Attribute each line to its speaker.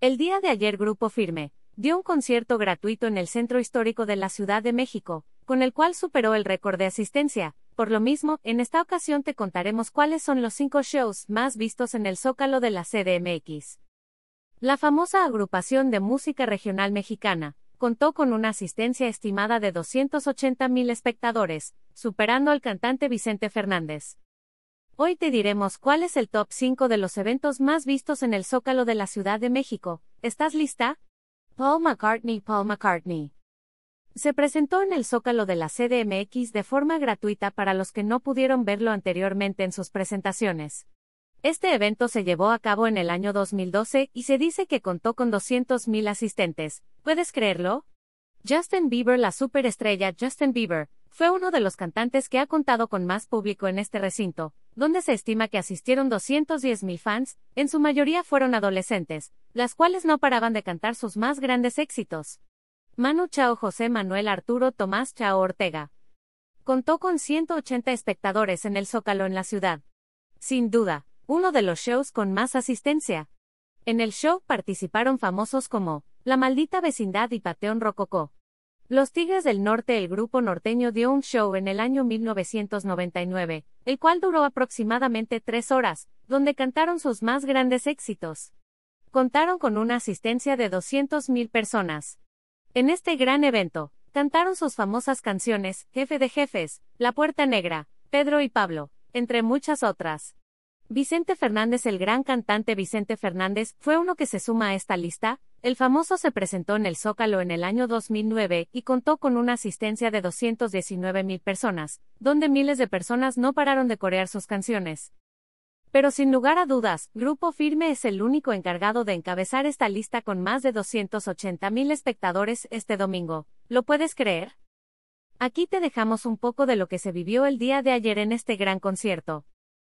Speaker 1: El día de ayer Grupo Firme dio un concierto gratuito en el Centro Histórico de la Ciudad de México, con el cual superó el récord de asistencia. Por lo mismo, en esta ocasión te contaremos cuáles son los cinco shows más vistos en el Zócalo de la CDMX. La famosa agrupación de música regional mexicana contó con una asistencia estimada de 280 mil espectadores, superando al cantante Vicente Fernández. Hoy te diremos cuál es el top 5 de los eventos más vistos en el Zócalo de la Ciudad de México. ¿Estás lista? Paul McCartney Paul McCartney. Se presentó en el Zócalo de la CDMX de forma gratuita para los que no pudieron verlo anteriormente en sus presentaciones. Este evento se llevó a cabo en el año 2012 y se dice que contó con 200.000 asistentes. ¿Puedes creerlo? Justin Bieber, la superestrella Justin Bieber, fue uno de los cantantes que ha contado con más público en este recinto, donde se estima que asistieron 210.000 fans, en su mayoría fueron adolescentes, las cuales no paraban de cantar sus más grandes éxitos. Manu Chao José Manuel Arturo Tomás Chao Ortega. Contó con 180 espectadores en el Zócalo en la ciudad. Sin duda, uno de los shows con más asistencia. En el show participaron famosos como La Maldita Vecindad y Pateón Rococó. Los Tigres del Norte, el grupo norteño dio un show en el año 1999, el cual duró aproximadamente tres horas, donde cantaron sus más grandes éxitos. Contaron con una asistencia de 200.000 personas. En este gran evento, cantaron sus famosas canciones, Jefe de Jefes, La Puerta Negra, Pedro y Pablo, entre muchas otras. Vicente Fernández, el gran cantante Vicente Fernández, fue uno que se suma a esta lista. El famoso se presentó en el Zócalo en el año 2009 y contó con una asistencia de 219 mil personas, donde miles de personas no pararon de corear sus canciones. Pero sin lugar a dudas, Grupo Firme es el único encargado de encabezar esta lista con más de 280 mil espectadores este domingo. ¿Lo puedes creer? Aquí te dejamos un poco de lo que se vivió el día de ayer en este gran concierto.